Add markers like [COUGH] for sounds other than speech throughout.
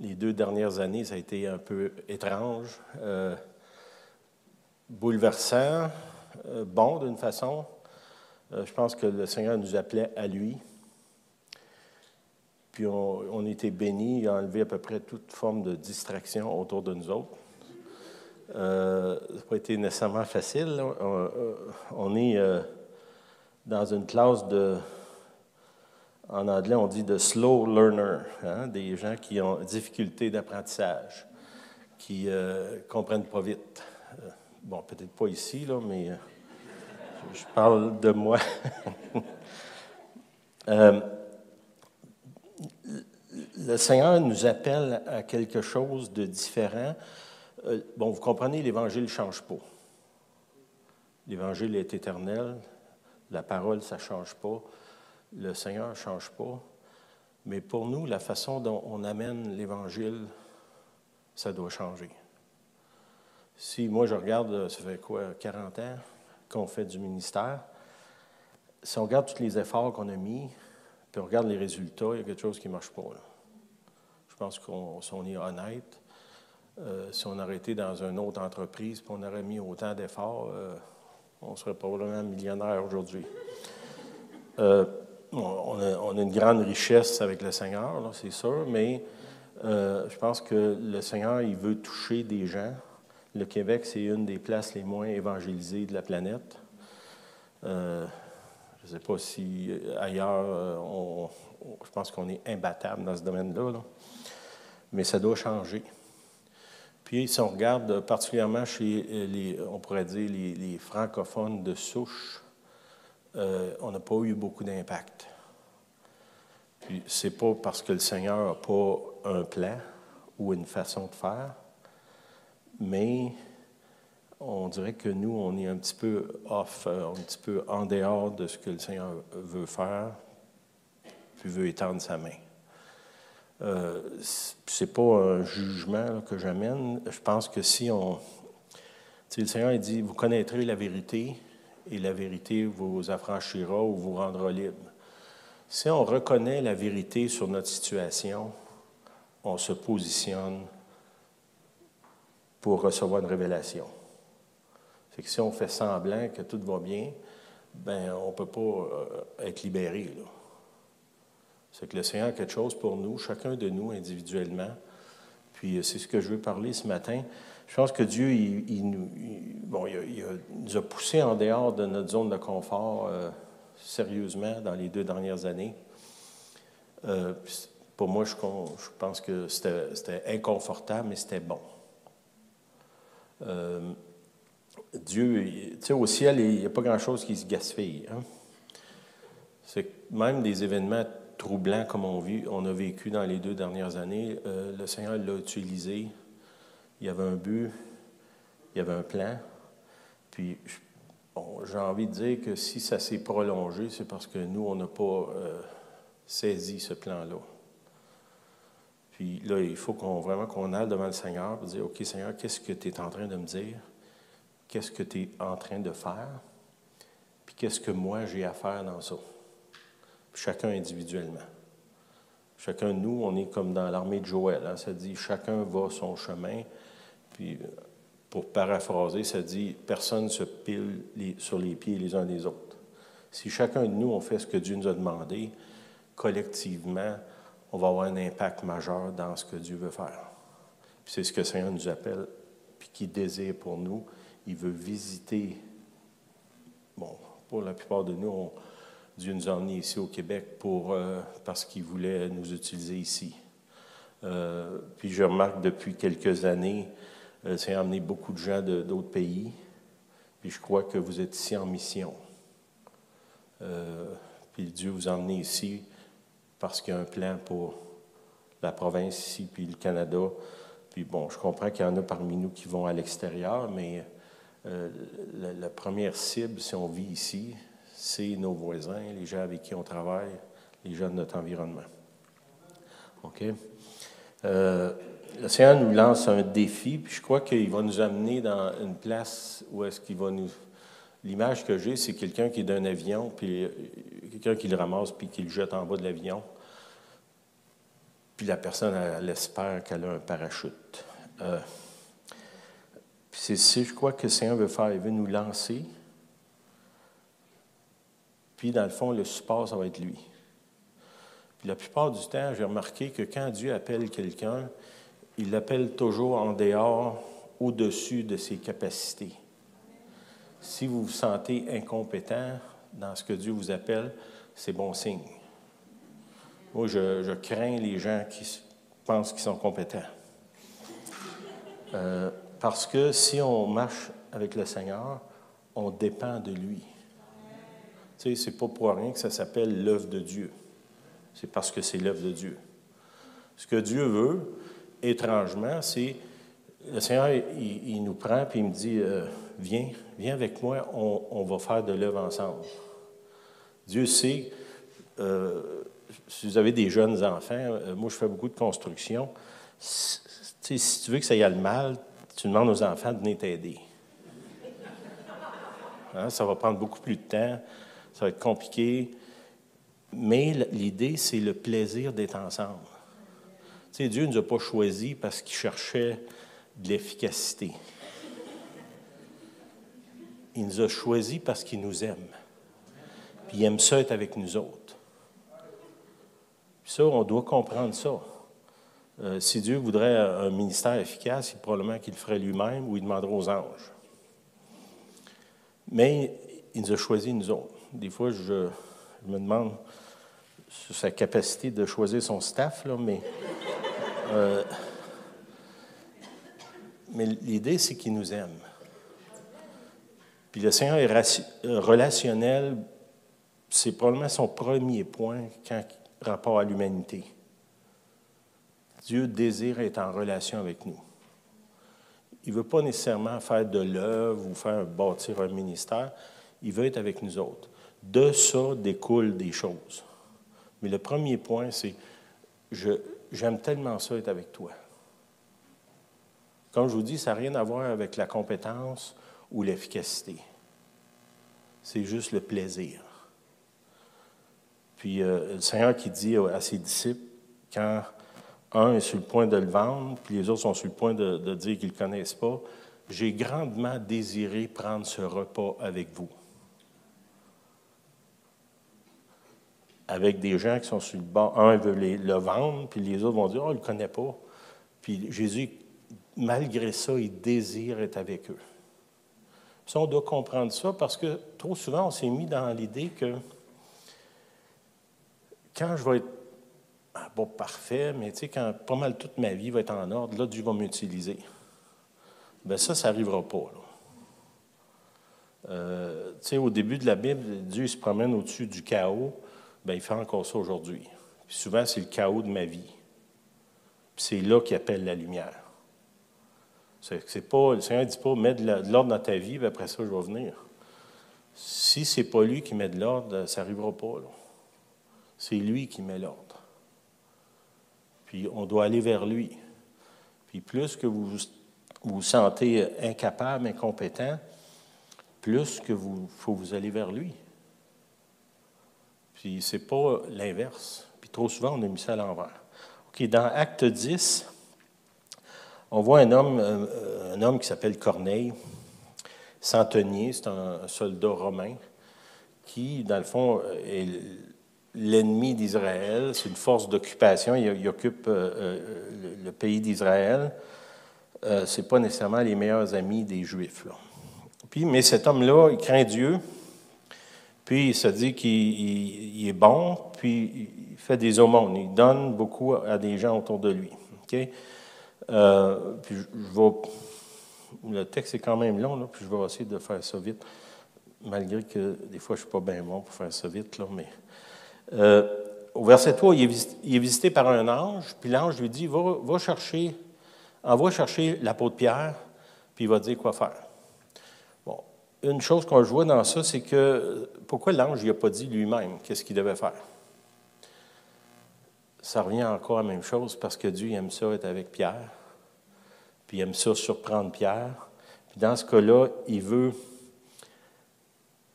Les deux dernières années, ça a été un peu étrange, euh, bouleversant, euh, bon d'une façon. Euh, je pense que le Seigneur nous appelait à lui. Puis on, été bénis, il a enlevé à peu près toute forme de distraction autour de nous autres. Ça n'a pas été nécessairement facile. On, on est dans une classe de, en anglais, on dit de slow learner, hein, des gens qui ont difficulté d'apprentissage, qui ne comprennent pas vite. Euh, bon, peut-être pas ici, là, mais euh, je parle de moi. [LAUGHS] Euh, le Seigneur nous appelle à quelque chose de différent. Euh, bon, vous comprenez, l'Évangile ne change pas. L'Évangile est éternel. La parole, ça ne change pas. Le Seigneur ne change pas. Mais pour nous, la façon dont on amène l'Évangile, ça doit changer. Si moi, je regarde, euh, ça fait quoi, 40 ans qu'on fait du ministère, si on regarde tous les efforts qu'on a mis, puis on regarde les résultats, il y a quelque chose qui ne marche pas. Je pense qu'on si on est honnête, euh, si on aurait été dans une autre entreprise puis on aurait mis autant d'efforts, euh, on serait probablement millionnaire aujourd'hui. On, a, une grande richesse avec le Seigneur, c'est sûr, mais euh, je pense que le Seigneur, il veut toucher des gens. Le Québec, c'est une des places les moins évangélisées de la planète. Euh, je ne sais pas si euh, ailleurs, je pense qu'on est imbattable dans ce domaine-là, là. mais ça doit changer. Puis, si on regarde particulièrement chez les, on pourrait dire, les francophones de souche, euh, on n'a pas eu beaucoup d'impact. Puis, c'est pas parce que le Seigneur n'a pas un plan ou une façon de faire, mais on dirait que nous, on est un petit peu off, euh, un petit peu en dehors de ce que le Seigneur veut faire, puis veut étendre sa main. Euh, c'est pas un jugement que j'amène. Je pense que si on. Tu sais, le Seigneur il dit Vous connaîtrez la vérité, et la vérité vous affranchira ou vous rendra libre. Si on reconnaît la vérité sur notre situation, on se positionne pour recevoir une révélation. Fait que si on fait semblant que tout va bien, ben on ne peut pas euh, être libéré. C'est que le Seigneur a quelque chose pour nous, chacun de nous individuellement. Puis euh, c'est ce que je veux parler ce matin. Je pense que Dieu, il, nous, a- poussés en dehors de notre zone de confort euh, sérieusement dans les deux dernières années. Euh, pour moi, je, pense que c'était inconfortable, mais c'était bon. Euh, Dieu, tu sais, au ciel, il n'y a pas grand-chose qui se gaspille. hein. C'est même des événements troublants comme on, a vécu dans les deux dernières années, le Seigneur l'a utilisé. Il y avait un but, il y avait un plan. Puis, bon, j'ai envie de dire que si ça s'est prolongé, c'est parce que nous, on n'a pas euh, saisi ce plan-là. Puis là, il faut qu'on, vraiment qu'on aille devant le Seigneur et dire, OK, Seigneur, qu'est-ce que tu es en train de me dire? Qu'est-ce que tu es en train de faire? Puis qu'est-ce que moi j'ai à faire dans ça? Puis chacun individuellement. Chacun de nous, on est comme dans l'armée de Joël. hein. Ça dit, chacun va son chemin. Puis, euh, pour paraphraser, ça dit, personne ne se pile sur les pieds les uns des autres. Si chacun de nous, on fait ce que Dieu nous a demandé, collectivement, on va avoir un impact majeur dans ce que Dieu veut faire. Puis c'est ce que le Seigneur nous appelle, puis qu'il désire pour nous. Il veut visiter. Bon, pour la plupart de nous, on- Dieu nous a emmenés ici au Québec pour, euh, parce qu'il voulait nous utiliser ici. Euh, puis je remarque depuis quelques années, euh, a amené beaucoup de gens d'autres pays. Puis je crois que vous êtes ici en mission. Euh, puis Dieu vous a emmené ici parce qu'il y a un plan pour la province ici, puis le Canada. Puis bon, je comprends qu'il y en a parmi nous qui vont à l'extérieur, mais euh, la, première cible, si on vit ici, c'est nos voisins, les gens avec qui on travaille, les gens de notre environnement. OK? Le Seigneur nous lance un défi, puis je crois qu'il va nous amener dans une place où est-ce qu'il va nous. L'image que j'ai, c'est quelqu'un qui est d'un avion, puis euh, quelqu'un qui le ramasse, puis qui le jette en bas de l'avion. Puis la personne, elle, espère qu'elle a un parachute. Euh, c'est ce je crois que le Seigneur veut faire. Il veut nous lancer. Puis, dans le fond, le support, ça va être lui. Puis la plupart du temps, j'ai remarqué que quand Dieu appelle quelqu'un, il l'appelle toujours en dehors, au-dessus de ses capacités. Si vous vous sentez incompétent dans ce que Dieu vous appelle, c'est bon signe. Moi, je, crains les gens qui pensent qu'ils sont compétents. Euh, parce que si on marche avec le Seigneur, on dépend de lui. Tu sais, c'est pas pour rien que ça s'appelle l'œuvre de Dieu. C'est parce que c'est l'œuvre de Dieu. Ce que Dieu veut, étrangement, c'est le Seigneur, il, nous prend puis il me dit euh, Viens, viens avec moi, on, va faire de l'œuvre ensemble. Dieu sait, euh, si vous avez des jeunes enfants, euh, moi je fais beaucoup de construction. Si, si tu veux que ça y aille mal, tu demandes aux enfants de venir t'aider. Hein, ça va prendre beaucoup plus de temps, ça va être compliqué. Mais l'idée, c'est le plaisir d'être ensemble. Dieu ne nous a pas choisis parce qu'il cherchait de l'efficacité. Il nous a choisis parce qu'il nous aime. Puis il aime ça être avec nous autres. Puis ça, on doit comprendre ça. Euh, si Dieu voudrait un ministère efficace, il probablement qu'il le ferait lui-même ou il demanderait aux anges. Mais il nous a choisis nous autres. Des fois, je, me demande sur sa capacité de choisir son staff, là, mais euh, mais l'idée, c'est qu'il nous aime. Puis le Seigneur est euh, relationnel, c'est probablement son premier point quand rapport à l'humanité. Dieu désire être en relation avec nous. Il ne veut pas nécessairement faire de l'œuvre ou faire bâtir un ministère. Il veut être avec nous autres. De ça découlent des choses. Mais le premier point, c'est je, j'aime tellement ça être avec toi. Comme je vous dis, ça n'a rien à voir avec la compétence ou l'efficacité. C'est juste le plaisir. Puis euh, le Seigneur qui dit à ses disciples, quand un est sur le point de le vendre, puis les autres sont sur le point de, de dire qu'ils ne le connaissent pas, j'ai grandement désiré prendre ce repas avec vous. Avec des gens qui sont sur le bord. Un veut le vendre, puis les autres vont dire, oh, il ne le connaît pas. Puis Jésus, malgré ça, il désire être avec eux. Ça, on doit comprendre ça parce que trop souvent, on s'est mis dans l'idée que quand je vais être ah, pas parfait, mais tu sais, quand pas mal toute ma vie va être en ordre, là, Dieu va m'utiliser. Bien, ça, ça n'arrivera pas. Euh, au début de la Bible, Dieu se promène au-dessus du chaos, Bien, il fait encore ça aujourd'hui. souvent, c'est le chaos de ma vie. c'est là qu'il appelle la lumière. C'est pas, le Seigneur ne dit pas mets de l'ordre dans ta vie, puis après ça, je vais venir. Si ce n'est pas lui qui met de l'ordre, ça n'arrivera pas. C'est lui qui met l'ordre. Puis on doit aller vers lui. Puis plus que vous vous sentez incapable, incompétent, plus que vous faut vous aller vers lui. Puis c'est pas l'inverse. Puis trop souvent, on a mis ça à l'envers. OK, dans Acte 10, on voit un homme, euh, un homme qui s'appelle Corneille, centenier, c'est un soldat romain, qui, dans le fond, est l'ennemi d'Israël. C'est une force d'occupation. Il, occupe euh, euh, le, pays d'Israël. Ce n'est pas nécessairement les meilleurs amis des Juifs. Puis, mais cet homme-là, il craint Dieu. Puis il se dit qu'il est bon, puis il fait des aumônes. Il donne beaucoup à des gens autour de lui. Euh, puis je, vais, le texte est quand même long, puis je vais essayer de faire ça vite, malgré que des fois je ne suis pas bien bon pour faire ça vite. Là, mais, euh, au verset 3, il est, visité, par un ange, puis l'ange lui dit va, chercher, envoie chercher l'apôtre Pierre, puis il va dire quoi faire. Bon, une chose qu'on voit dans ça, c'est que pourquoi l'ange n'a pas dit lui-même qu'est-ce qu'il devait faire? Ça revient encore à la même chose parce que Dieu aime ça être avec Pierre, puis il aime ça surprendre Pierre. Puis dans ce cas-là, il veut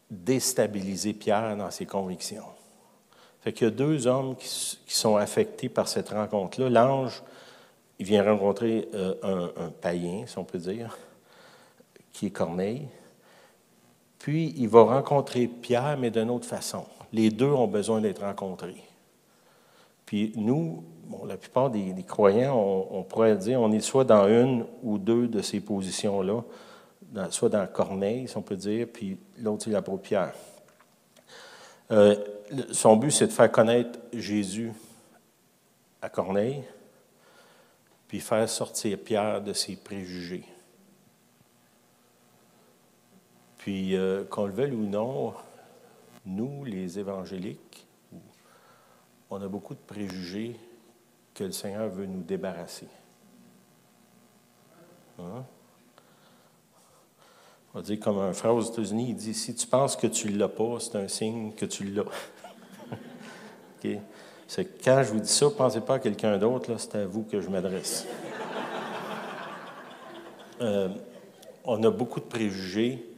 déstabiliser Pierre dans ses convictions. Fait qu'il y a deux hommes qui, sont affectés par cette rencontre-là. L'ange, il vient rencontrer euh, un, païen, si on peut dire, qui est Corneille. Puis il va rencontrer Pierre, mais d'une autre façon. Les deux ont besoin d'être rencontrés. Puis nous, la plupart des, croyants, on, pourrait dire, on est soit dans une ou deux de ces positions-là, soit dans Corneille, si on peut dire, puis l'autre, c'est l'apôtre Pierre. Euh, son but, c'est de faire connaître Jésus à Corneille, puis faire sortir Pierre de ses préjugés. Puis, euh, qu'on le veuille ou non, nous, les évangéliques, on a beaucoup de préjugés que le Seigneur veut nous débarrasser. Hein? On va dire comme un frère aux États-Unis, il dit si tu penses que tu ne l'as pas, c'est un signe que tu l'as. [LAUGHS] C'est quand je vous dis ça, pensez pas à quelqu'un d'autre, c'est à vous que je m'adresse. Euh, on a beaucoup de préjugés,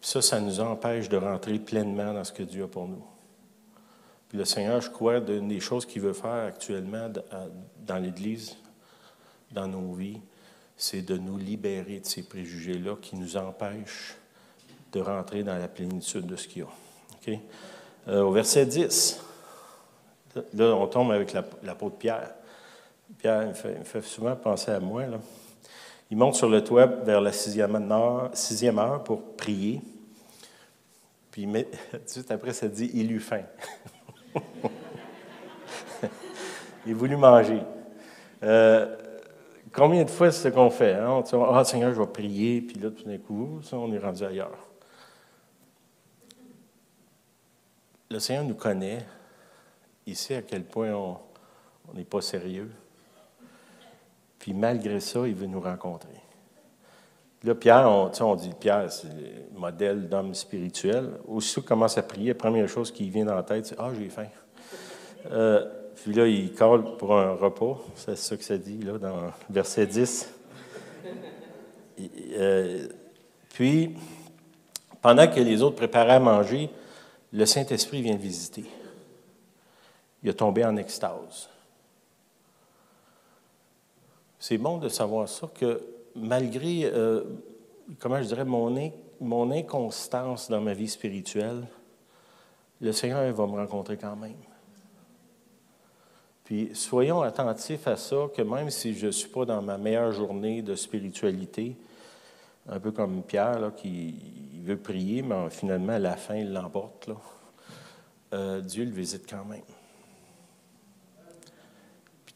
ça, ça nous empêche de rentrer pleinement dans ce que Dieu a pour nous. Puis le Seigneur, je crois, d'une des choses qu'il veut faire actuellement dans l'Église, dans nos vies, c'est de nous libérer de ces préjugés-là qui nous empêchent de rentrer dans la plénitude de ce qu'il y a. Euh, au verset 10, là, on tombe avec l'apôtre Pierre. Pierre me fait, souvent penser à moi. Il monte sur le toit vers la sixième heure, sixième heure pour prier. Puis [LAUGHS] tout de suite après, ça dit il eut faim. [LAUGHS] il voulut manger. Euh, Combien de fois c'est ce qu'on fait? Hein? On dit, ah, Seigneur, je vais prier, puis là, tout d'un coup, ça, on est rendu ailleurs. Le Seigneur nous connaît. Il sait à quel point on n'est pas sérieux. Puis malgré ça, il veut nous rencontrer. Là, Pierre, on, on dit Pierre, c'est le modèle d'homme spirituel. Aussitôt qu'il commence à prier, la première chose qui vient dans la tête, c'est Ah, j'ai faim. Euh, puis là, il colle pour un repas. C'est ça que ça dit, là, dans verset 10. Euh, puis, pendant que les autres préparaient à manger, le Saint-Esprit vient visiter. Il est tombé en extase. C'est bon de savoir ça, que malgré, euh, comment je dirais, mon, mon inconstance dans ma vie spirituelle, le Seigneur va me rencontrer quand même. Puis soyons attentifs à ça, que même si je ne suis pas dans ma meilleure journée de spiritualité, un peu comme Pierre qui veut prier, mais finalement, à la fin, il l'emporte, euh, Dieu le visite quand même.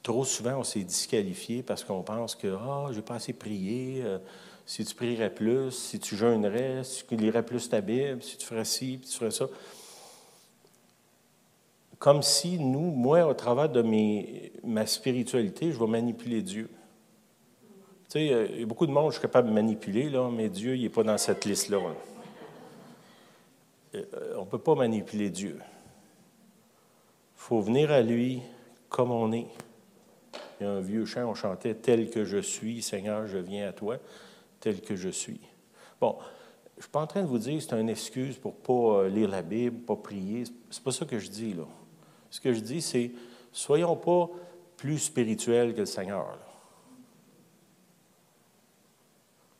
Trop souvent, on s'est disqualifié parce qu'on pense que Ah, oh, j'ai pas assez prié. Euh, si tu prierais plus, si tu jeûnerais, si tu lirais plus ta Bible, si tu ferais ci, puis tu ferais ça comme si nous, moi, au travers de mes, ma spiritualité, je vais manipuler Dieu. Tu sais, il y a beaucoup de monde que je suis capable de manipuler, là, mais Dieu, il n'est pas dans cette liste-là. Euh, on ne peut pas manipuler Dieu. Il faut venir à lui comme on est. Un vieux chant, on chantait Tel que je suis, Seigneur, je viens à toi, tel que je suis. Bon, je ne suis pas en train de vous dire que c'est une excuse pour ne pas lire la Bible, pas prier. C'est pas ça que je dis, là. Ce que je dis, c'est soyons pas plus spirituels que le Seigneur.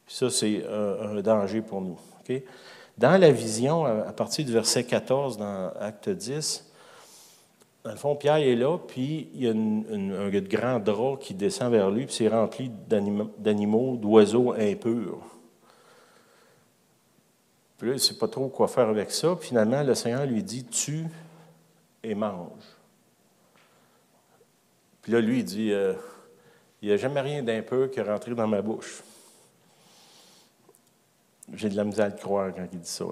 ça, c'est un, danger pour nous. Dans la vision, à partir du verset 14 dans Acte 10, dans le fond, Pierre est là, puis il y a un grand drap qui descend vers lui, puis c'est rempli d'animaux, d'oiseaux impurs. Puis là, il ne sait pas trop quoi faire avec ça. finalement, le Seigneur lui dit Tu et mange. Puis là, lui, il dit, euh, il n'y a jamais rien d'impur qui est rentré dans ma bouche. J'ai de la misère à croire quand il dit ça.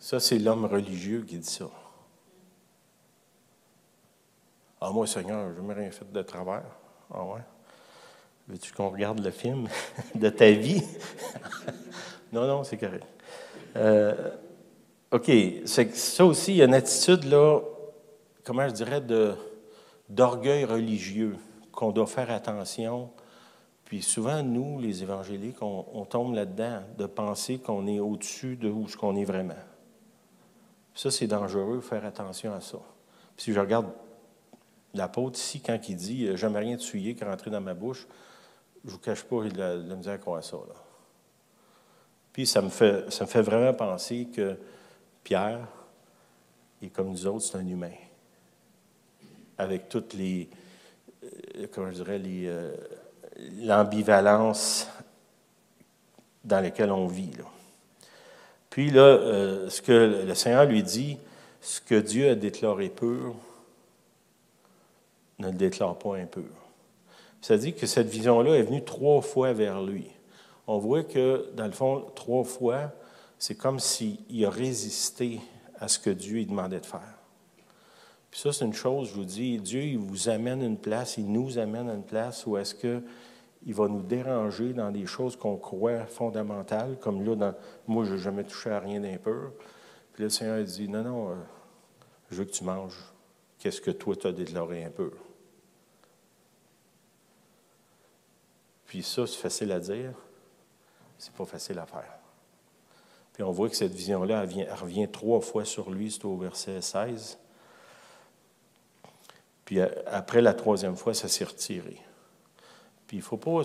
Ça, c'est l'homme religieux qui dit ça. Ah, moi, Seigneur, je n'ai rien fait de travers. Ah ouais? Veux-tu qu'on regarde le film [LAUGHS] de ta vie? [LAUGHS] non, non, c'est correct. Euh, OK, c'est ça aussi, il y a une attitude, là, comment je dirais, d'orgueil religieux, qu'on doit faire attention. Puis souvent, nous, les évangéliques, on, tombe là-dedans, de penser qu'on est au-dessus de où ce qu'on est vraiment. Ça, c'est dangereux, faire attention à ça. Puis si je regarde l'apôtre ici, quand il dit « Jamais rien de souillé qui rentré dans ma bouche », je ne vous cache pas la, la misère qu'on a ça. Là. Puis ça me, fait, ça me fait vraiment penser que Pierre, est comme nous autres, c'est un humain. Avec toutes les, euh, comment je dirais, euh, l'ambivalence dans laquelle on vit. Puis là, euh, ce que le Seigneur lui dit, ce que Dieu a déclaré pur, ne le déclare pas impur. Ça dit que cette vision-là est venue trois fois vers lui. On voit que, dans le fond, trois fois, c'est comme s'il a résisté à ce que Dieu lui demandait de faire. Puis ça, c'est une chose, je vous dis, Dieu, il vous amène une place, il nous amène à une place où est-ce qu'il va nous déranger dans des choses qu'on croit fondamentales, comme là, dans, moi, je n'ai jamais touché à rien d'impur. Puis le Seigneur dit, non, non, euh, je veux que tu manges. Qu'est-ce que toi, tu as déclaré impur? Puis ça, c'est facile à dire, c'est pas facile à faire. Puis on voit que cette vision-là, elle, revient trois fois sur lui, c'est au verset 16. Puis euh, après la troisième fois, ça s'est retiré. Puis il ne faut pas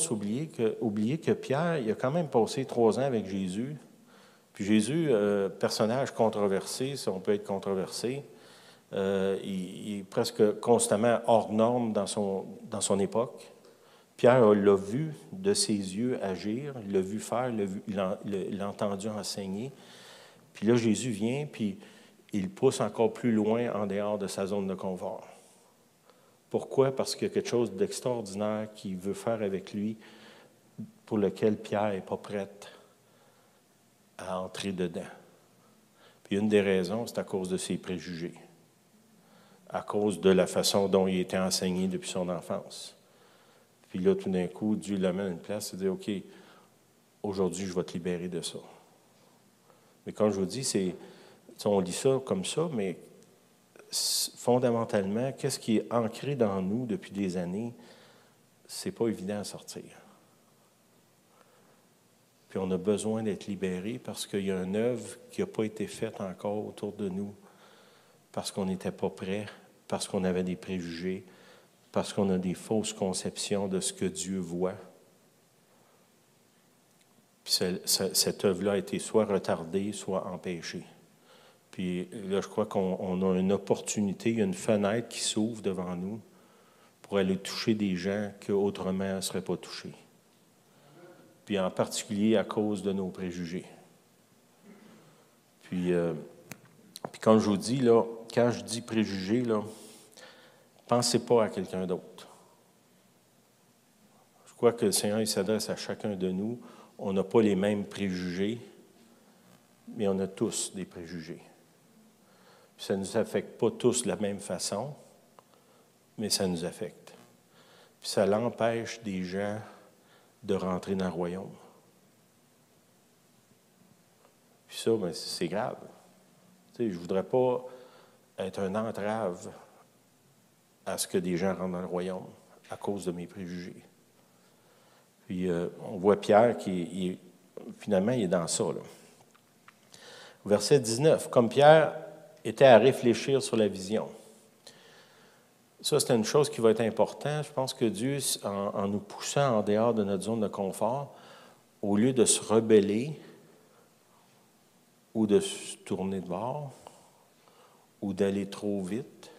oublier que Pierre, il a quand même passé trois ans avec Jésus. Puis Jésus, euh, personnage controversé, si on peut être controversé, euh, il, est presque constamment hors norme dans son, dans son époque. Pierre l'a vu de ses yeux agir, il l'a vu faire, l'a entendu enseigner. Puis là, Jésus vient, puis il pousse encore plus loin en dehors de sa zone de confort. Pourquoi? Parce qu'il y a quelque chose d'extraordinaire qu'il veut faire avec lui, pour lequel Pierre n'est pas prêt à entrer dedans. Puis une des raisons, c'est à cause de ses préjugés, à cause de la façon dont il était enseigné depuis son enfance. Puis là, tout d'un coup, Dieu l'amène à une place et dit OK, aujourd'hui, je vais te libérer de ça. Mais comme je vous dis, c'est, on lit ça comme ça, mais fondamentalement, qu'est-ce qui est ancré dans nous depuis des années, c'est pas évident à sortir. Puis on a besoin d'être libéré parce qu'il y a une œuvre qui n'a pas été faite encore autour de nous, parce qu'on n'était pas prêt, parce qu'on avait des préjugés, parce qu'on a des fausses conceptions de ce que Dieu voit. Puis cette œuvre-là a été soit retardée, soit empêchée. Puis là, je crois qu'on a une opportunité, il y a une fenêtre qui s'ouvre devant nous pour aller toucher des gens qui autrement ne seraient pas touchés. Puis en particulier à cause de nos préjugés. Puis, euh, puis comme je vous dis, là, quand je dis préjugés, là, Pensez pas à quelqu'un d'autre. Je crois que le Seigneur s'adresse à chacun de nous. On n'a pas les mêmes préjugés, mais on a tous des préjugés. Ça ne nous affecte pas tous de la même façon, mais ça nous affecte. Puis ça l'empêche des gens de rentrer dans le royaume. Puis ça, ben, c'est grave. je ne voudrais pas être un entrave à ce que des gens rentrent dans le royaume à cause de mes préjugés. Puis euh, on voit Pierre qui, finalement, il est dans ça. Verset 19. Comme Pierre était à réfléchir sur la vision. Ça, c'est une chose qui va être importante. Je pense que Dieu, en, nous poussant en dehors de notre zone de confort, au lieu de se rebeller ou de se tourner de bord ou d'aller trop vite,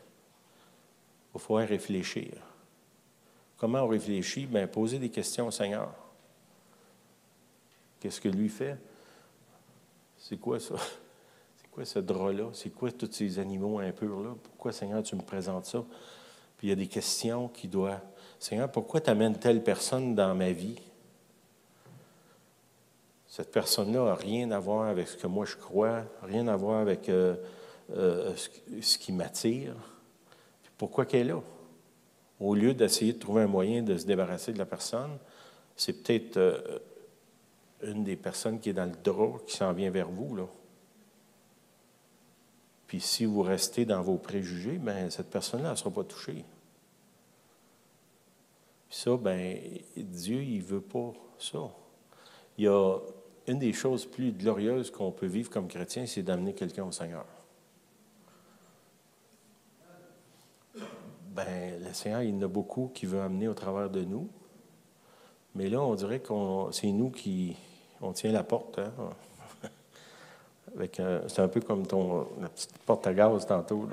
il faut réfléchir. Comment on réfléchit? Bien, poser des questions au Seigneur. Qu'est-ce que lui fait? C'est quoi ça? Quoi ce drap-là? C'est quoi tous ces animaux impurs-là? Pourquoi, Seigneur, tu me présentes ça? Puis il y a des questions qui doivent. Seigneur, pourquoi tu amènes telle personne dans ma vie? Cette personne-là n'a rien à voir avec ce que moi je crois, rien à voir avec euh, euh, ce qui m'attire. Pourquoi qu'elle est là? au lieu d'essayer de trouver un moyen de se débarrasser de la personne, c'est peut-être euh, une des personnes qui est dans le drap qui s'en vient vers vous. Là. Puis si vous restez dans vos préjugés, ben cette personne-là ne sera pas touchée. Puis ça, ben Dieu, il ne veut pas ça. Il y a une des choses plus glorieuses qu'on peut vivre comme chrétien, c'est d'amener quelqu'un au Seigneur. Ben, le Seigneur, il y en a beaucoup qui veut amener au travers de nous. Mais là, on dirait que c'est nous qui on tient la porte. Hein? C'est un peu comme ton, la petite porte à gaz tantôt.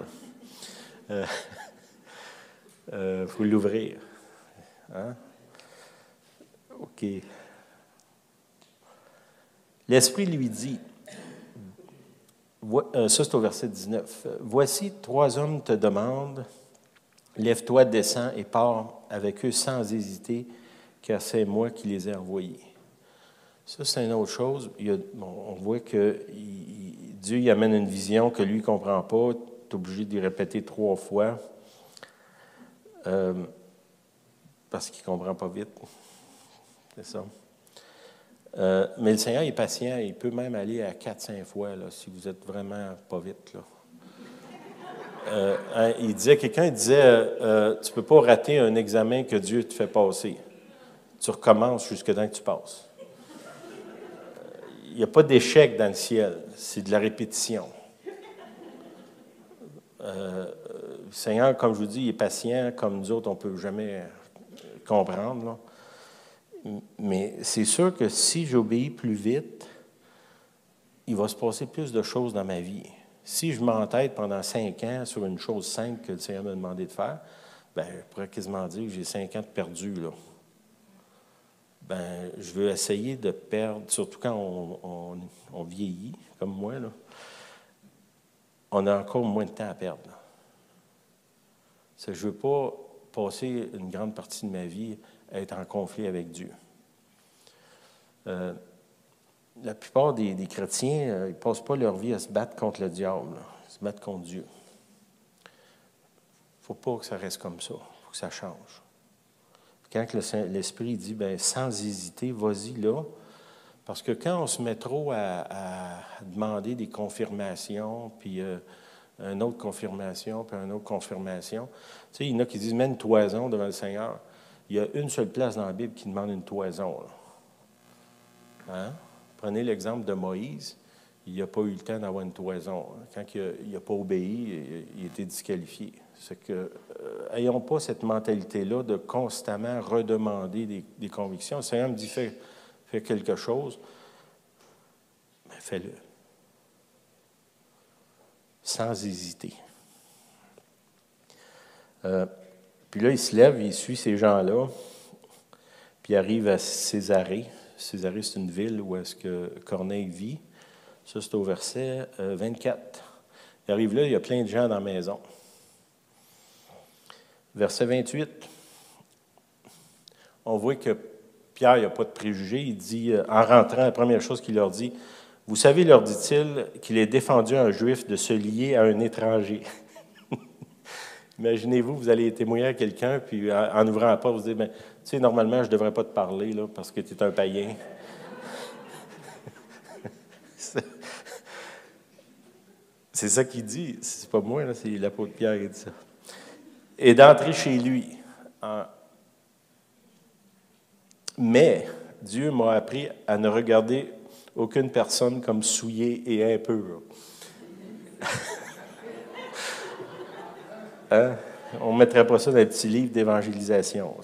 Il euh, [LAUGHS] euh, faut l'ouvrir. Hein? OK. L'Esprit lui dit, euh, ça c'est au verset 19, Voici trois hommes te demandent, lève-toi, descends et pars avec eux sans hésiter, car c'est moi qui les ai envoyés. Ça, c'est une autre chose. on voit que Dieu y amène une vision que lui ne comprend pas. Tu es obligé d'y répéter trois fois euh, parce qu'il ne comprend pas vite. C'est ça. Euh, mais le Seigneur est patient. Il peut même aller à quatre, cinq fois là, si vous êtes vraiment pas vite. Là. Euh, hein, il disait, quelqu'un disait, tu ne peux pas rater un examen que Dieu te fait passer. Tu recommences jusqu'à temps que tu passes il n'y a pas d'échec dans le ciel, c'est de la répétition. Euh, le Seigneur, comme je vous dis, il est patient, comme nous autres, on ne peut jamais comprendre. Mais c'est sûr que si j'obéis plus vite, il va se passer plus de choses dans ma vie. Si je m'entête pendant cinq ans sur une chose simple que le Seigneur m'a demandé de faire, ben, je pourrais quasiment dire que j'ai cinq ans de perdu. Là ben, je veux essayer de perdre, surtout quand on, vieillit, comme moi, là, on a encore moins de temps à perdre. Je ne veux pas passer une grande partie de ma vie à être en conflit avec Dieu. Euh, la plupart des, chrétiens, euh, ils ne passent pas leur vie à se battre contre le diable, à se battre contre Dieu. Il ne faut pas que ça reste comme ça. Il faut que ça change. Quand l'Esprit dit, ben, sans hésiter, vas-y là. Parce que quand on se met trop à, demander des confirmations, puis euh, une autre confirmation, puis une autre confirmation, tu sais, il y en a qui disent, mets une toison devant le Seigneur. Il y a une seule place dans la Bible qui demande une toison. Hein? Prenez l'exemple de Moïse. Il n'a pas eu le temps d'avoir une toison. Quand il n'a pas obéi, il a été disqualifié. C'est que, euh, pas cette mentalité-là de constamment redemander des, convictions. Le Seigneur me dit, fais, quelque chose, mais fais-le. Sans hésiter. Euh, puis là, il se lève, il suit ces gens-là, puis il arrive à Césarée. Césarée, c'est une ville où est-ce que Corneille vit. Ça, c'est au verset 24. Euh, il arrive là, il y a plein de gens dans la maison. Verset 28, on voit que Pierre n'a pas de préjugés. Il dit, euh, en rentrant, la première chose qu'il leur dit, Vous savez, leur dit-il, qu'il est défendu à un juif de se lier à un étranger. [LAUGHS] Imaginez-vous, vous allez témoigner à quelqu'un, puis en, ouvrant la porte, vous dites, ben, tu sais, normalement, je ne devrais pas te parler là, parce que tu es un païen. [LAUGHS] c'est ça qu'il dit. C'est pas moi, c'est l'apôtre Pierre qui dit ça et d'entrer chez lui. Mais Dieu m'a appris à ne regarder aucune personne comme souillée et impure. [LAUGHS] hein? On ne mettrait pas ça dans un petit livre d'évangélisation.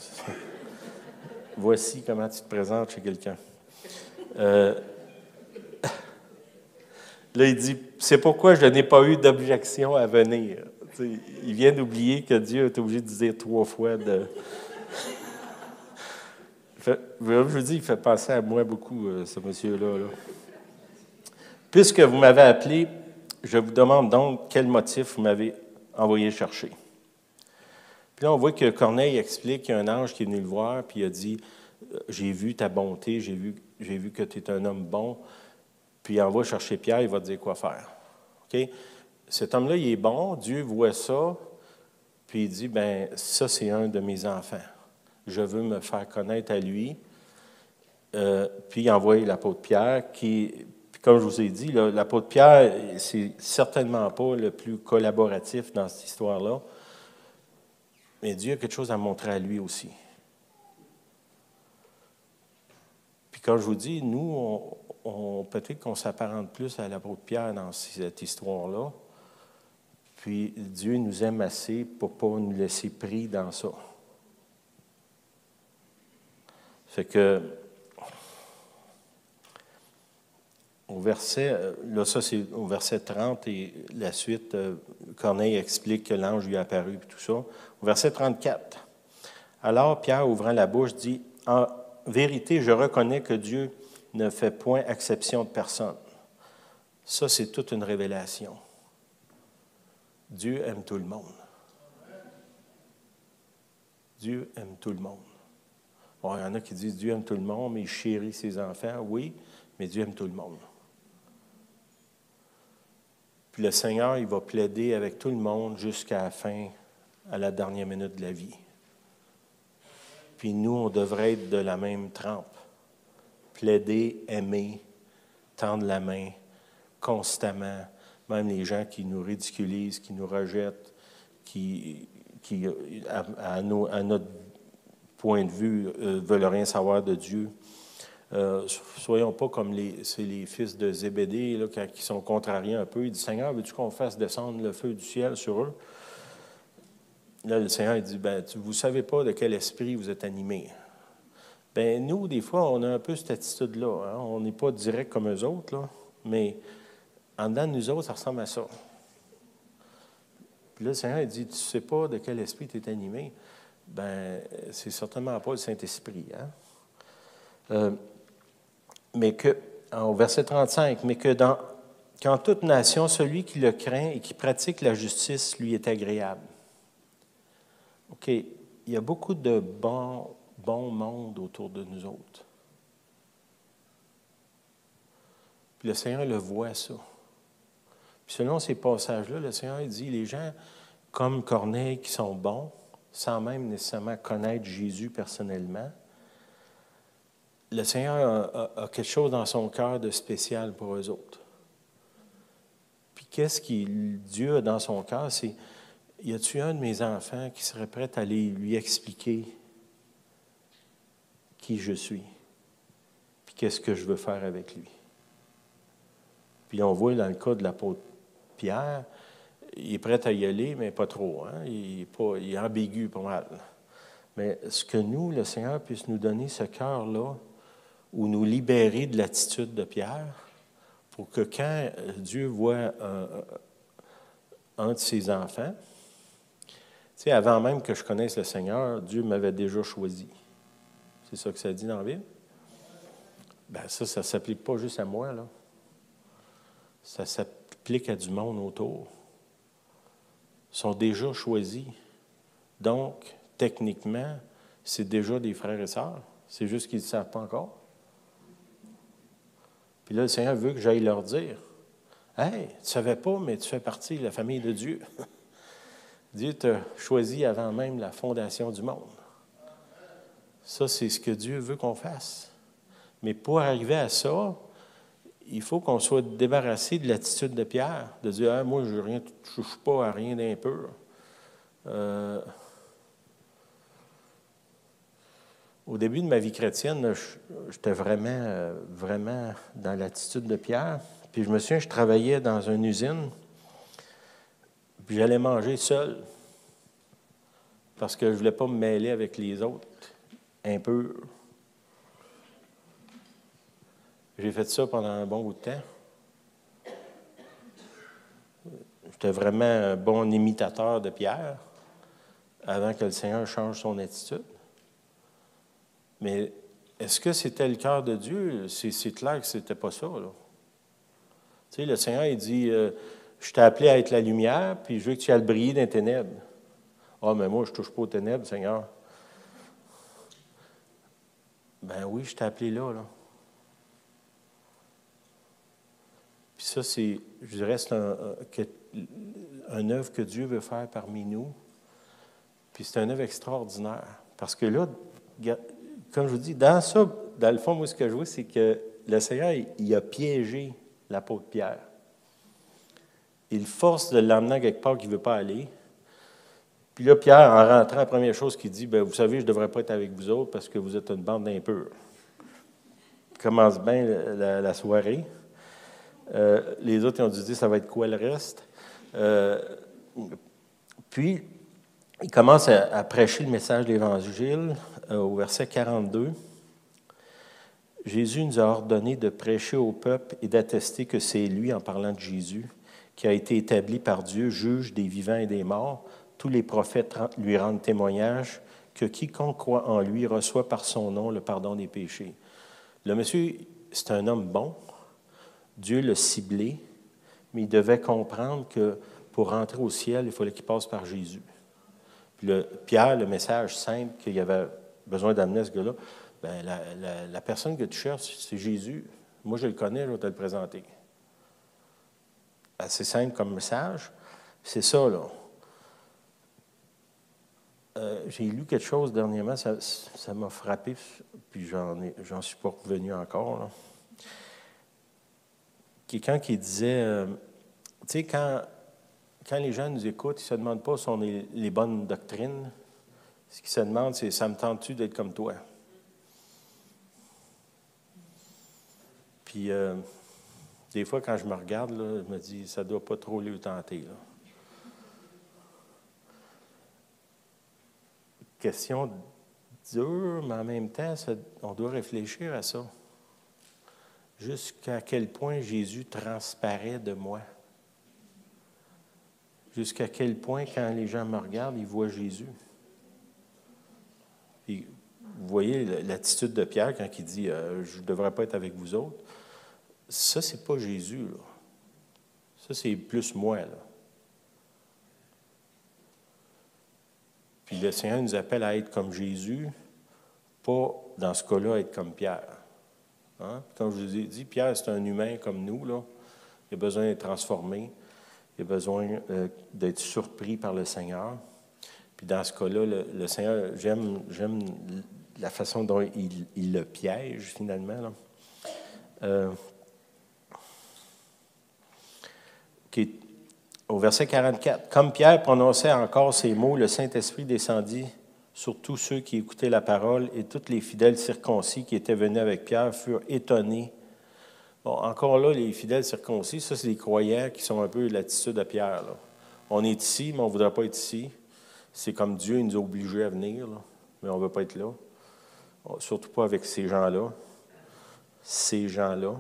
[LAUGHS] Voici comment tu te présentes chez quelqu'un. Euh, [LAUGHS] là, il dit, c'est pourquoi je n'ai pas eu d'objection à venir il vient d'oublier que Dieu est obligé de dire trois fois de. je vous dis, il fait penser à moi beaucoup, euh, ce monsieur-là. Puisque vous m'avez appelé, je vous demande donc quel motif vous m'avez envoyé chercher. Puis là, on voit que Corneille explique qu'il y a un ange qui est venu le voir, puis il a dit euh, J'ai vu ta bonté, j'ai vu, j'ai vu que tu es un homme bon. Puis il envoie chercher Pierre, il va te dire quoi faire. OK? Cet homme-là, il est bon, Dieu voit ça, Puis il dit, ben ça, c'est un de mes enfants. Je veux me faire connaître à lui. Euh, puis il envoie l'apôtre Pierre, qui, comme je vous ai dit, l'apôtre Pierre, c'est certainement pas le plus collaboratif dans cette histoire-là. Mais Dieu a quelque chose à montrer à lui aussi. Puis quand je vous dis, nous, on, peut-être qu'on s'apparente plus à l'apôtre Pierre dans cette histoire-là. Puis Dieu nous aime assez pour ne pas nous laisser pris dans ça. Fait que au verset, là ça c'est au verset 30 et la suite, euh, Corneille explique que l'ange lui est apparu et tout ça. Au verset 34, alors Pierre ouvrant la bouche dit, en vérité je reconnais que Dieu ne fait point exception de personne. Ça c'est toute une révélation. Dieu aime tout le monde. Dieu aime tout le monde. Bon, il y en a qui disent Dieu aime tout le monde, mais il chérit ses enfants. Oui, mais Dieu aime tout le monde. Puis le Seigneur, il va plaider avec tout le monde jusqu'à la fin, à la dernière minute de la vie. Puis nous, on devrait être de la même trempe. Plaider, aimer, tendre la main constamment même les gens qui nous ridiculisent, qui nous rejettent, qui, à, notre point de vue, euh, veulent rien savoir de Dieu. Euh, soyons pas comme les, les fils de Zébédée là, qui sont contrariés un peu. Ils disent Seigneur, veux-tu qu'on fasse descendre le feu du ciel sur eux? Là, le Seigneur il dit ben, Vous ne savez pas de quel esprit vous êtes animés. Ben, nous, des fois, on a un peu cette attitude-là. Hein. On n'est pas direct comme eux autres, là, mais en dedans de nous autres, ça ressemble à ça. Puis là, le Seigneur dit Tu ne sais pas de quel esprit tu es animé Ben, c'est certainement pas le Saint-Esprit. Hein? Euh, mais que, au verset 35, mais que dans, qu'en toute nation, celui qui le craint et qui pratique la justice lui est agréable. OK, il y a beaucoup de bons, bons mondes autour de nous autres. Puis le Seigneur le voit, ça selon ces passages-là, le Seigneur dit les gens comme Corneille qui sont bons, sans même nécessairement connaître Jésus personnellement, le Seigneur a, quelque chose dans son cœur de spécial pour eux autres. Puis qu'est-ce que Dieu a dans son cœur? C'est, y a-tu un de mes enfants qui serait prêt à aller lui expliquer qui je suis? Puis qu'est-ce que je veux faire avec lui? Puis on voit dans le cas de l'apôtre Pierre, il est prêt à y aller, mais pas trop. Hein. Il, est ambigu pas mal. Mais ce que nous, le Seigneur, puisse nous donner ce cœur-là, ou nous libérer de l'attitude de Pierre, pour que quand Dieu voit un, de ses enfants, tu sais, avant même que je connaisse le Seigneur, Dieu m'avait déjà choisi. C'est ça que ça dit dans la Bible? Ben ça, ça ne s'applique pas juste à moi, là. Ça s'applique à du monde autour, sont déjà choisis. Donc, techniquement, c'est déjà des frères et sœurs. C'est juste qu'ils ne savent pas encore. Puis là, le Seigneur veut que j'aille leur dire Hey, tu ne savais pas, mais tu fais partie de la famille de Dieu. [LAUGHS] Dieu t'a choisi avant même la fondation du monde. Ça, c'est ce que Dieu veut qu'on fasse. Mais pour arriver à ça, il faut qu'on soit débarrassé de l'attitude de Pierre, de dire ah, Moi, je ne touche pas à rien d'impur. Euh, au début de ma vie chrétienne, j'étais vraiment, vraiment dans l'attitude de Pierre. Puis je me souviens, je travaillais dans une usine, puis j'allais manger seul, parce que je ne voulais pas me mêler avec les autres impurs. J'ai fait ça pendant un bon bout de temps. J'étais vraiment un bon imitateur de Pierre avant que le Seigneur change son attitude. Mais est-ce que c'était le cœur de Dieu? C'est clair que ce n'était pas ça. Là. Tu sais, le Seigneur, il dit euh, Je t'ai appelé à être la lumière, puis je veux que tu ailles briller dans les ténèbres. Ah, mais moi, je ne touche pas aux ténèbres, Seigneur. Ben oui, je t'ai appelé là, là. Puis ça, c'est, je dirais, c'est un, œuvre que Dieu veut faire parmi nous. Puis c'est un œuvre extraordinaire. Parce que là, comme je vous dis, dans ça, dans le fond, moi, ce que je vois, c'est que le Seigneur, il a piégé l'apôtre Pierre. Il force de l'emmener quelque part qu'il ne veut pas aller. Puis là, Pierre, en rentrant, la première chose qu'il dit, ben, vous savez, je ne devrais pas être avec vous autres parce que vous êtes une bande d'impurs. Commence bien la, soirée. Euh, les autres ont dit, ça va être quoi le reste? Euh, puis, il commence à, prêcher le message de l'Évangile euh, au verset 42. Jésus nous a ordonné de prêcher au peuple et d'attester que c'est lui, en parlant de Jésus, qui a été établi par Dieu, juge des vivants et des morts. Tous les prophètes lui rendent témoignage que quiconque croit en lui reçoit par son nom le pardon des péchés. Le monsieur, c'est un homme bon. Dieu l'a ciblé, mais il devait comprendre que pour rentrer au ciel, il fallait qu'il passe par Jésus. Puis le, Pierre, le message simple qu'il y avait besoin d'amener ce gars-là, ben, la, personne que tu cherches, c'est Jésus. Moi, je le connais, je vais te le présenter. Assez simple comme message. C'est ça, là. Euh, j'ai lu quelque chose dernièrement, ça, m'a frappé, puis j'en suis pas revenu encore. Quelqu'un qui disait, euh, tu sais, quand, quand les gens nous écoutent, ils ne se demandent pas si on est les bonnes doctrines. Ce qu'ils se demandent, c'est ça me tente-tu d'être comme toi? Puis, euh, des fois, quand je me regarde, je me dis, ça ne doit pas trop lui tenter. Question dure, mais en même temps, on doit réfléchir à ça. Jusqu'à quel point Jésus transparaît de moi? Jusqu'à quel point, quand les gens me regardent, ils voient Jésus? Vous voyez l'attitude de Pierre quand il dit euh, Je ne devrais pas être avec vous autres. Ça, c'est pas Jésus. Ça, c'est plus moi. Puis le Seigneur nous appelle à être comme Jésus, pas dans ce cas-là être comme Pierre. Hein? Comme je vous ai dit, Pierre, c'est un humain comme nous. Là. Il a besoin d'être transformé. Il a besoin euh, d'être surpris par le Seigneur. Puis dans ce cas-là, le, Seigneur, j'aime, la façon dont il, le piège finalement. Euh, au verset 44, Comme Pierre prononçait encore ces mots, le Saint-Esprit descendit sur tous ceux qui écoutaient la parole, et tous les fidèles circoncis qui étaient venus avec Pierre furent étonnés. Bon, encore là, les fidèles circoncis, ça, c'est les croyants qui sont un peu l'attitude de Pierre. On est ici, mais on ne voudrait pas être ici. C'est comme Dieu nous a obligés à venir, mais on ne veut pas être là. Surtout pas avec ces gens-là. Ces gens-là.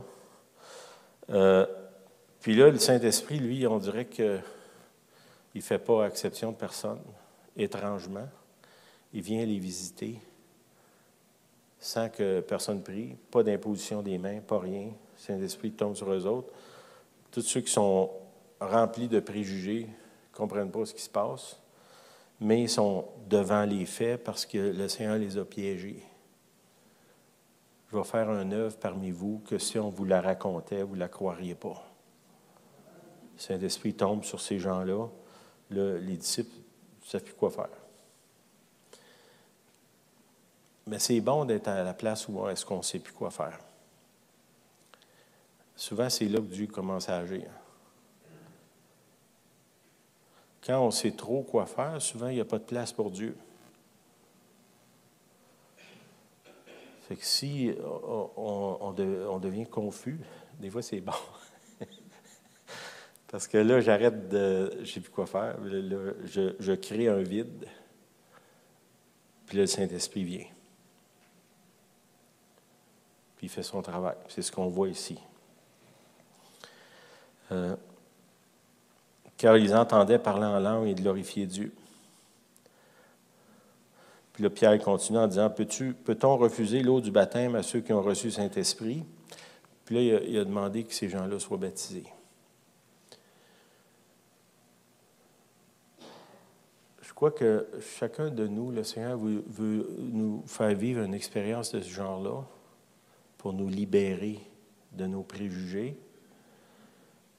Euh, puis là, le Saint-Esprit, lui, on dirait qu'il ne fait pas exception de personne, étrangement. Il vient les visiter sans que personne prie, pas d'imposition des mains, pas rien. Saint-Esprit tombe sur eux autres. Tous ceux qui sont remplis de préjugés ne comprennent pas ce qui se passe, mais ils sont devant les faits parce que le Seigneur les a piégés. Je vais faire un œuvre parmi vous que si on vous la racontait, vous ne la croiriez pas. Saint-Esprit tombe sur ces gens-là. les disciples ne savent plus quoi faire. Mais c'est bon d'être à la place où est-ce qu'on ne sait plus quoi faire. Souvent, c'est là que Dieu commence à agir. Quand on sait trop quoi faire, souvent, il n'y a pas de place pour Dieu. Fait que si on devient confus, des fois, c'est bon. [LAUGHS] Parce que là, j'arrête de. Je ne sais plus quoi faire. je, crée un vide. Puis là, le Saint-Esprit vient. Puis il fait son travail. C'est ce qu'on voit ici. Euh, car ils entendaient parler en langue et glorifier Dieu. Puis là, Pierre continue en disant Peut-on refuser l'eau du baptême à ceux qui ont reçu le Saint-Esprit? Puis là, il a demandé que ces gens-là soient baptisés. crois que chacun de nous, le Seigneur veut, nous faire vivre une expérience de ce genre-là pour nous libérer de nos préjugés,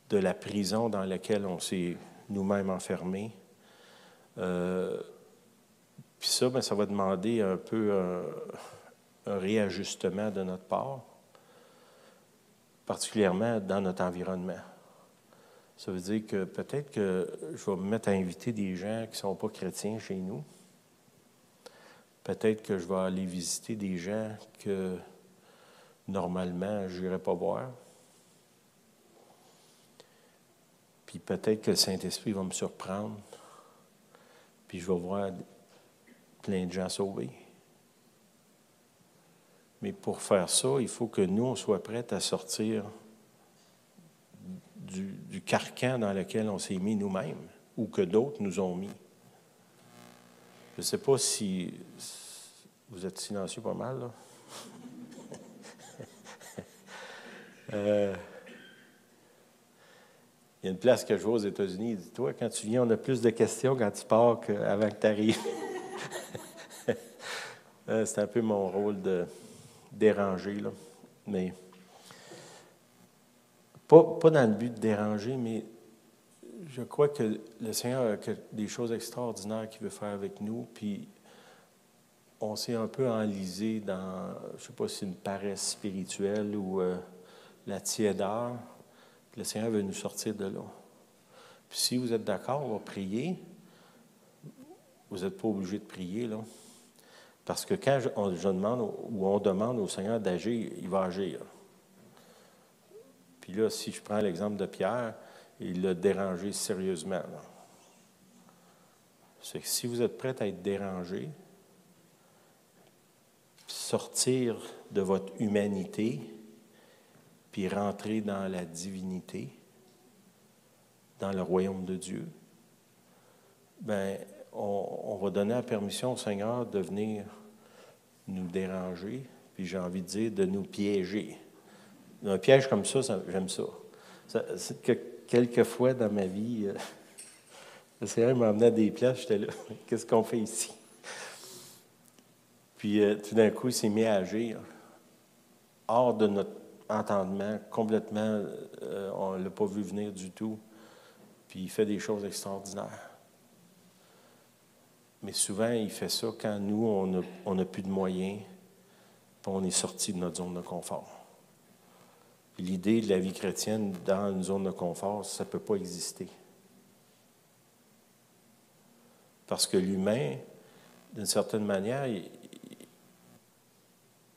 de la prison dans laquelle on s'est nous-mêmes enfermés, euh, ça, ben, ça va demander un peu un réajustement de notre part, particulièrement dans notre environnement. Ça veut dire que peut-être que je vais me mettre à inviter des gens qui ne sont pas chrétiens chez nous. Peut-être que je vais aller visiter des gens que normalement je n'irais pas voir. Puis peut-être que le Saint-Esprit va me surprendre. Puis je vais voir plein de gens sauvés. Mais pour faire ça, il faut que nous, on soit prêts à sortir du, carcan dans lequel on s'est mis nous-mêmes ou que d'autres nous ont mis. Je ne sais pas si vous êtes silencieux pas mal, là. Euh, il y a une place que je vois aux États-Unis. Dis toi, quand tu viens, on a plus de questions quand tu pars qu'avant que tu arrives. [LAUGHS] Euh, c'est un peu mon rôle de déranger, là. Mais pas, pas dans le but de déranger, mais je crois que le Seigneur a des choses extraordinaires qu'il veut faire avec nous, puis on s'est un peu enlisé dans, je ne sais pas si une paresse spirituelle ou euh, la tiédeur. Le Seigneur veut nous sortir de là. Puis si vous êtes d'accord, on va prier. Vous n'êtes pas obligé de prier, là. Parce que quand je, demande ou on demande au Seigneur d'agir, il va agir. Puis là, si je prends l'exemple de Pierre, il l'a dérangé sérieusement. C'est que si vous êtes prêt à être dérangé, sortir de votre humanité, puis rentrer dans la divinité, dans le royaume de Dieu, ben, on, va donner la permission au Seigneur de venir nous déranger, puis j'ai envie de dire de nous piéger. Un piège comme ça, j'aime ça. que quelques fois dans ma vie, euh, [LAUGHS] le Seigneur m'emmenait des pièges, j'étais là, [LAUGHS] qu'est-ce qu'on fait ici? Puis euh, tout d'un coup, il s'est mis à agir hors de notre entendement, complètement, euh, on ne l'a pas vu venir du tout. Puis il fait des choses extraordinaires. Mais souvent, il fait ça quand nous, on n'a plus de moyens, puis on est sorti de notre zone de confort. L'idée de la vie chrétienne dans une zone de confort, ça ne peut pas exister. Parce que l'humain, d'une certaine manière, il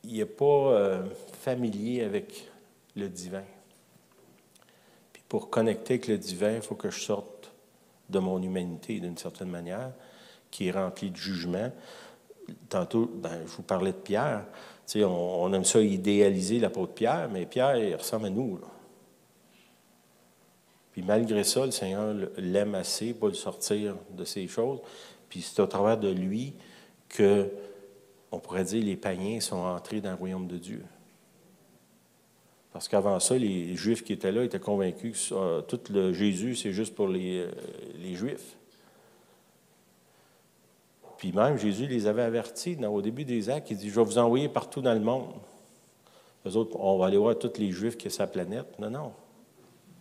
n'est pas euh, familier avec le divin. Puis pour connecter avec le divin, il faut que je sorte de mon humanité d'une certaine manière qui est rempli de jugement. Tantôt, ben, je vous parlais de Pierre. On, on, aime ça idéaliser l'apôtre Pierre, mais Pierre, il ressemble à nous. Puis malgré ça, le Seigneur l'aime assez pour le sortir de ces choses. Puis c'est au travers de lui que, on pourrait dire, les païens sont entrés dans le royaume de Dieu. Parce qu'avant ça, les Juifs qui étaient là étaient convaincus que tout le Jésus, c'est juste pour les, euh, les Juifs. Puis même, Jésus les avait avertis au début des actes. Il dit Je vais vous envoyer partout dans le monde. Les autres, on va aller voir tous les Juifs qui sont la planète. Non, non.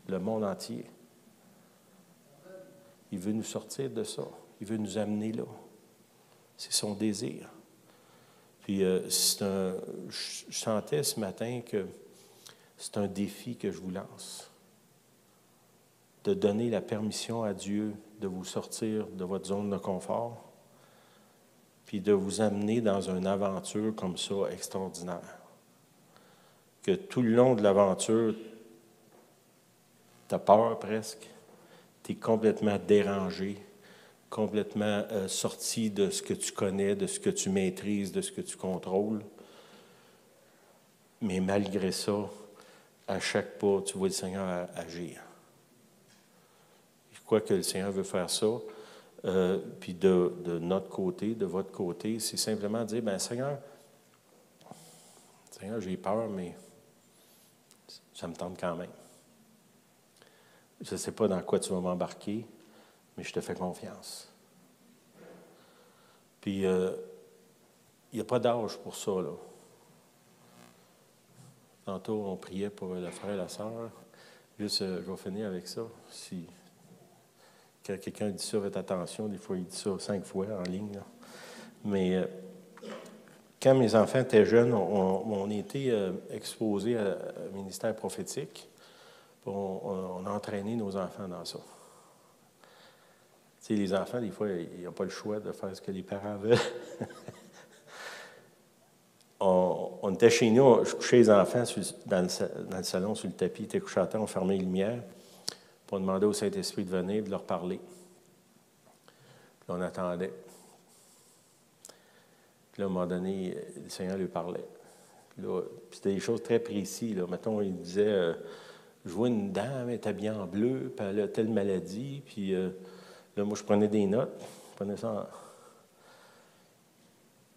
Le monde entier. Il veut nous sortir de ça. Il veut nous amener là. C'est son désir. Puis euh, un, je sentais ce matin que c'est un défi que je vous lance. De donner la permission à Dieu de vous sortir de votre zone de confort puis de vous amener dans une aventure comme ça extraordinaire. Que tout le long de l'aventure, tu as peur presque, tu es complètement dérangé, complètement euh, sorti de ce que tu connais, de ce que tu maîtrises, de ce que tu contrôles. Mais malgré ça, à chaque pas, tu vois le Seigneur agir. Je crois que le Seigneur veut faire ça. Euh, puis de, notre côté, de votre côté, c'est simplement dire, ben Seigneur, Seigneur, j'ai peur, mais ça me tente quand même. Je ne sais pas dans quoi tu vas m'embarquer, mais je te fais confiance. Puis, euh, il n'y a pas d'âge pour ça, là. Tantôt, on priait pour le frère et la sœur. Juste, euh, je vais finir avec ça. Si quelqu'un dit ça, faites attention, des fois il dit ça cinq fois en ligne. Mais euh, quand mes enfants étaient jeunes, on, été euh, exposés au ministère prophétique. On, a entraîné nos enfants dans ça. Sais, les enfants, des fois, ils n'ont pas le choix de faire ce que les parents veulent. [LAUGHS] on, était chez nous, je couchais les enfants dans, le, salon, sur le tapis, ils étaient couchés à terre, on fermait les lumières, pour demander au Saint-Esprit de venir, de leur parler. Puis on attendait. Puis là, à un moment donné, le Seigneur lui parlait. Puis c'était des choses très précises. Là. Mettons, il disait euh, Je vois une dame, elle est habillée en bleu, puis elle a telle maladie. Puis euh, là, moi, je prenais des notes. Je prenais ça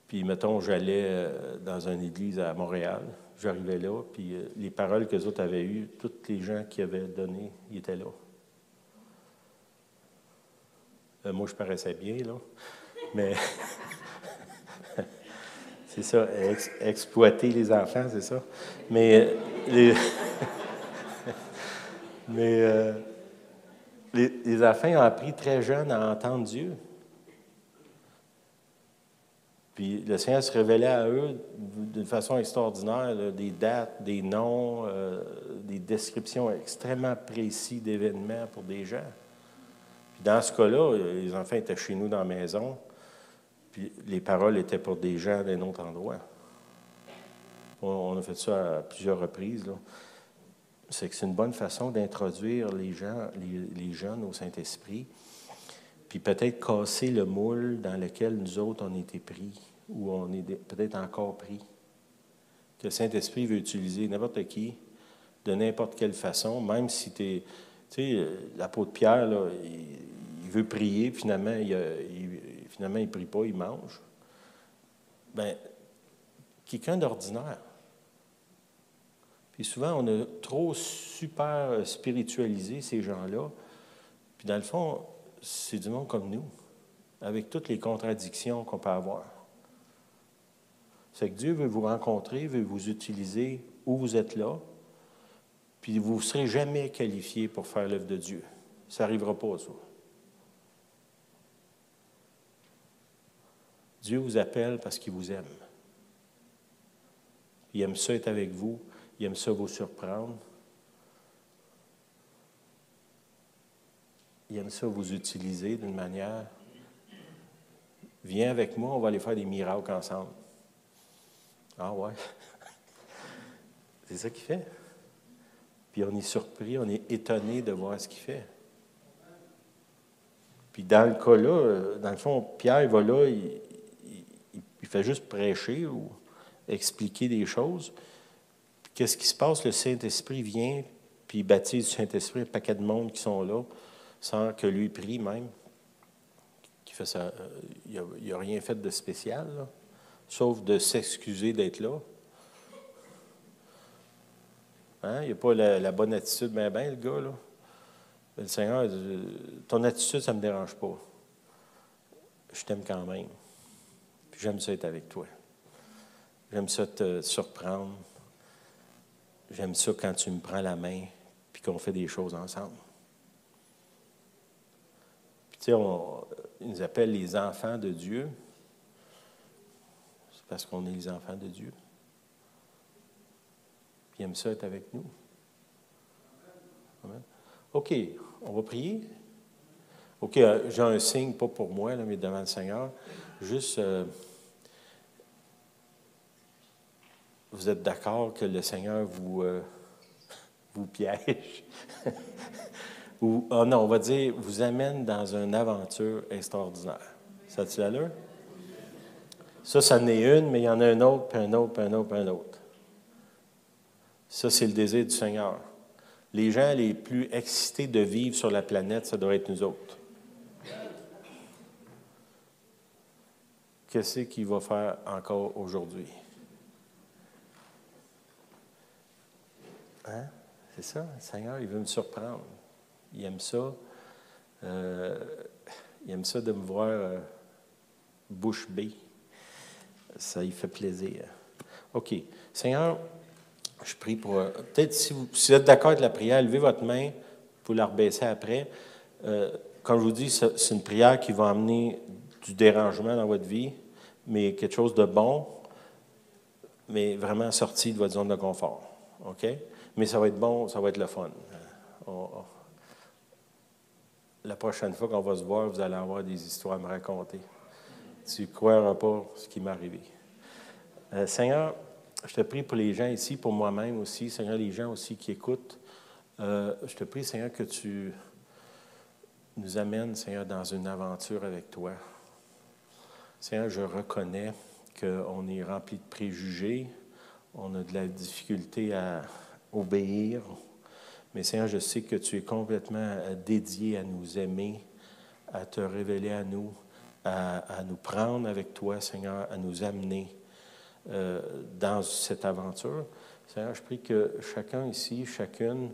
Puis, mettons, j'allais euh, dans une église à Montréal. J'arrivais là, puis les paroles que les autres avaient eues, tous les gens qui avaient donné, ils étaient là. moi, je paraissais bien, là. Mais. [LAUGHS] C'est ça, exploiter les enfants, c'est ça. Mais, euh, les, [LAUGHS] mais euh, les, enfants ont appris très jeunes à entendre Dieu. Puis le Seigneur se révélait à eux d'une façon extraordinaire, des dates, des noms, euh, des descriptions extrêmement précises d'événements pour des gens. Puis dans ce cas-là, les enfants étaient chez nous dans la maison. Puis les paroles étaient pour des gens d'un autre endroit. On a fait ça à plusieurs reprises. C'est que c'est une bonne façon d'introduire les gens, les, jeunes au Saint-Esprit, puis peut-être casser le moule dans lequel nous autres on était pris, ou on est peut-être encore pris. Que le Saint-Esprit veut utiliser n'importe qui, de n'importe quelle façon, même si tu es. Tu sais, l'apôtre Pierre, là, il, veut prier, finalement, il, il finalement, il ne prie pas, il mange. Bien, quelqu'un d'ordinaire. Puis souvent, on a trop super spiritualisé ces gens-là. Puis dans le fond, c'est du monde comme nous, avec toutes les contradictions qu'on peut avoir. C'est que Dieu veut vous rencontrer, veut vous utiliser où vous êtes là, puis vous ne serez jamais qualifié pour faire l'œuvre de Dieu. Ça n'arrivera pas, ça. Dieu vous appelle parce qu'il vous aime. Il aime ça être avec vous. Il aime ça vous surprendre. Il aime ça vous utiliser d'une manière. Viens avec moi, on va aller faire des miracles ensemble. Ah ouais. [LAUGHS] C'est ça qu'il fait. Puis on est surpris, on est étonné de voir ce qu'il fait. Puis dans le cas là, dans le fond, Pierre va là, il fait juste prêcher ou expliquer des choses. Qu'est-ce qui se passe? Le Saint-Esprit vient, puis il baptise le Saint-Esprit un paquet de monde qui sont là, sans que lui prie même. Euh, il n'a rien fait de spécial, sauf de s'excuser d'être là. Hein? Il n'a pas la, bonne attitude, mais ben, le gars, là. Le Seigneur, ton attitude, ça ne me dérange pas. Je t'aime quand même j'aime ça être avec toi. J'aime ça te surprendre. J'aime ça quand tu me prends la main puis qu'on fait des choses ensemble. Puis tu sais, on, ils nous appellent les enfants de Dieu. C'est parce qu'on est les enfants de Dieu. Puis aiment ça être avec nous. Amen. OK, on va prier. OK, euh, j'ai un signe, pas pour moi, mais devant le Seigneur. Juste. Euh, vous êtes d'accord que le Seigneur vous, euh, piège? [LAUGHS] Ou, oh non, on va dire, vous amène dans une aventure extraordinaire. Ça tu l'allure? Ça, ça est une, mais il y en a un autre, puis un autre, puis un autre, puis un autre. Ça, c'est le désir du Seigneur. Les gens les plus excités de vivre sur la planète, ça doit être nous autres. Qu'est-ce qu'il va faire encore aujourd'hui? Hein? C'est ça, Seigneur, il veut me surprendre. Il aime ça. Euh, il aime ça de me voir euh, bouche bée. Ça il fait plaisir. OK. Seigneur, je prie pour. Euh, peut-être si vous, vous êtes d'accord avec la prière, levez votre main, pour la rebaisser après. comme je vous dis, c'est une prière qui va amener du dérangement dans votre vie, mais quelque chose de bon, mais vraiment sorti de votre zone de confort. OK? Mais ça va être bon, ça va être le fun. la prochaine fois qu'on va se voir, vous allez avoir des histoires à me raconter. Tu ne croiras pas ce qui m'est arrivé. Euh, Seigneur, je te prie pour les gens ici, pour moi-même aussi, Seigneur, les gens aussi qui écoutent. Euh, je te prie, Seigneur, que tu nous amènes, Seigneur, dans une aventure avec toi. Seigneur, je reconnais qu'on est rempli de préjugés, on a de la difficulté à obéir, mais Seigneur, je sais que tu es complètement euh, dédié à nous aimer, à te révéler à nous, à, nous prendre avec toi, Seigneur, à nous amener euh, dans cette aventure. Seigneur, je prie que chacun ici, chacune,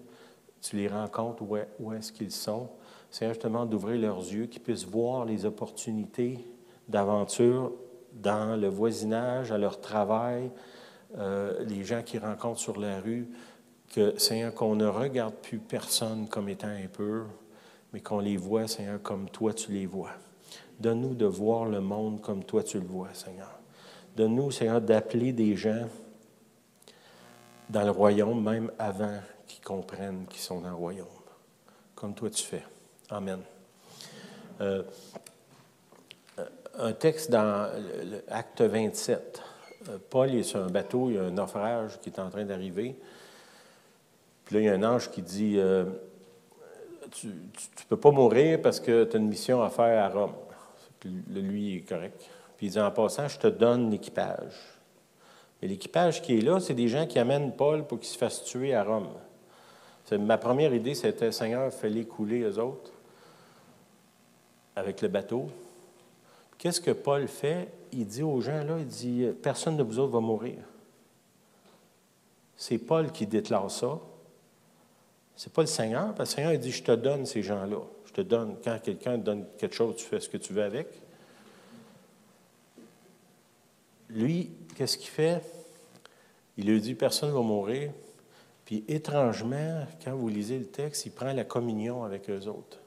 tu les rencontres où, où est-ce qu'ils sont. Seigneur, je te demande d'ouvrir leurs yeux, qu'ils puissent voir les opportunités d'aventure dans le voisinage, à leur travail, euh, les gens qui rencontrent sur la rue, que, Seigneur, qu'on ne regarde plus personne comme étant impur, mais qu'on les voit, Seigneur, comme toi tu les vois. Donne-nous de voir le monde comme toi tu le vois, Seigneur. Donne-nous, Seigneur, d'appeler des gens dans le royaume, même avant qu'ils comprennent qu'ils sont dans le royaume, comme toi tu fais. Amen. Euh, un texte dans l'acte 27. Euh, Paul est sur un bateau, il y a un naufrage qui est en train d'arriver. Puis là, il y a un ange qui dit euh, Tu ne peux pas mourir parce que tu as une mission à faire à Rome. Lui est correct. Puis il dit En passant, je te donne l'équipage. Mais l'équipage qui est là, c'est des gens qui amènent Paul pour qu'il se fasse tuer à Rome. Ma première idée, c'était Seigneur, fais-les couler eux autres avec le bateau. Qu'est-ce que Paul fait? Il dit aux gens, là, il dit, personne de vous autres va mourir. C'est Paul qui déclare ça. C'est pas le Seigneur, parce que le Seigneur il dit, je te donne ces gens-là. Je te donne, quand quelqu'un te donne quelque chose, tu fais ce que tu veux avec. Lui, qu'est-ce qu'il fait? Il lui dit, personne ne va mourir. Puis étrangement, quand vous lisez le texte, il prend la communion avec eux autres.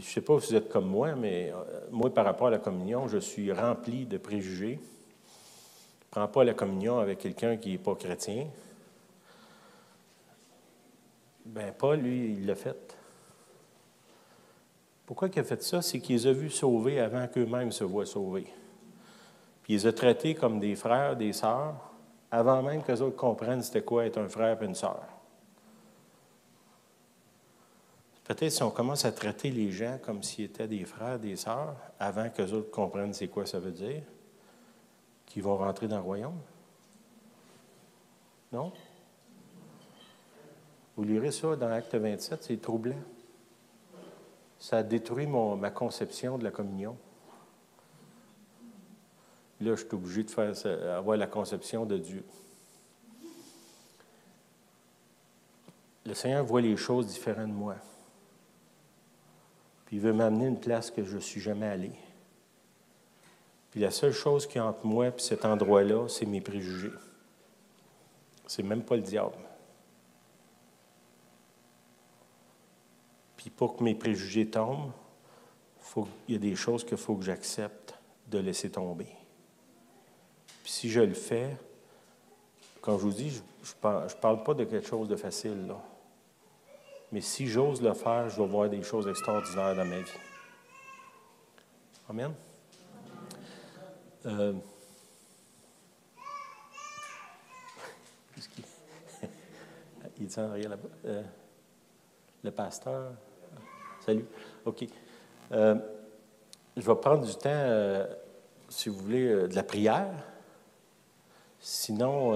je ne sais pas si vous êtes comme moi, mais euh, moi, par rapport à la communion, je suis rempli de préjugés. Ne prends pas la communion avec quelqu'un qui n'est pas chrétien. Ben, Paul, lui, il l'a fait. Pourquoi il a fait ça? C'est qu'il les a vus sauver avant qu'eux-mêmes se voient sauvés. Puis il les a traités comme des frères, des sœurs, avant même qu'eux autres comprennent c'était quoi être un frère et une sœur. Peut-être si on commence à traiter les gens comme s'ils étaient des frères, des sœurs, avant que les autres comprennent c'est quoi ça veut dire, qu'ils vont rentrer dans le royaume? Non? Vous lirez ça dans l'acte 27, c'est troublant. Ça a détruit ma conception de la communion. Là, je suis obligé de faire avoir la conception de Dieu. Le Seigneur voit les choses différentes de moi. Puis il veut m'amener une place que je ne suis jamais allé. Puis la seule chose qui est entre moi et cet endroit-là, c'est mes préjugés. C'est même pas le diable. Puis pour que mes préjugés tombent, il y a des choses qu'il faut que j'accepte de laisser tomber. Puis si je le fais, comme je vous dis, je ne parle, pas de quelque chose de facile. Mais si j'ose le faire, je vais voir des choses extraordinaires dans ma vie. Amen. Euh, [LAUGHS] il dit en arrière là-bas? Euh, le pasteur? Salut. OK. Euh, je vais prendre du temps, si vous voulez, de la prière. Sinon,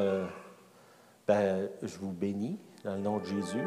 ben, je vous bénis dans le nom de Jésus.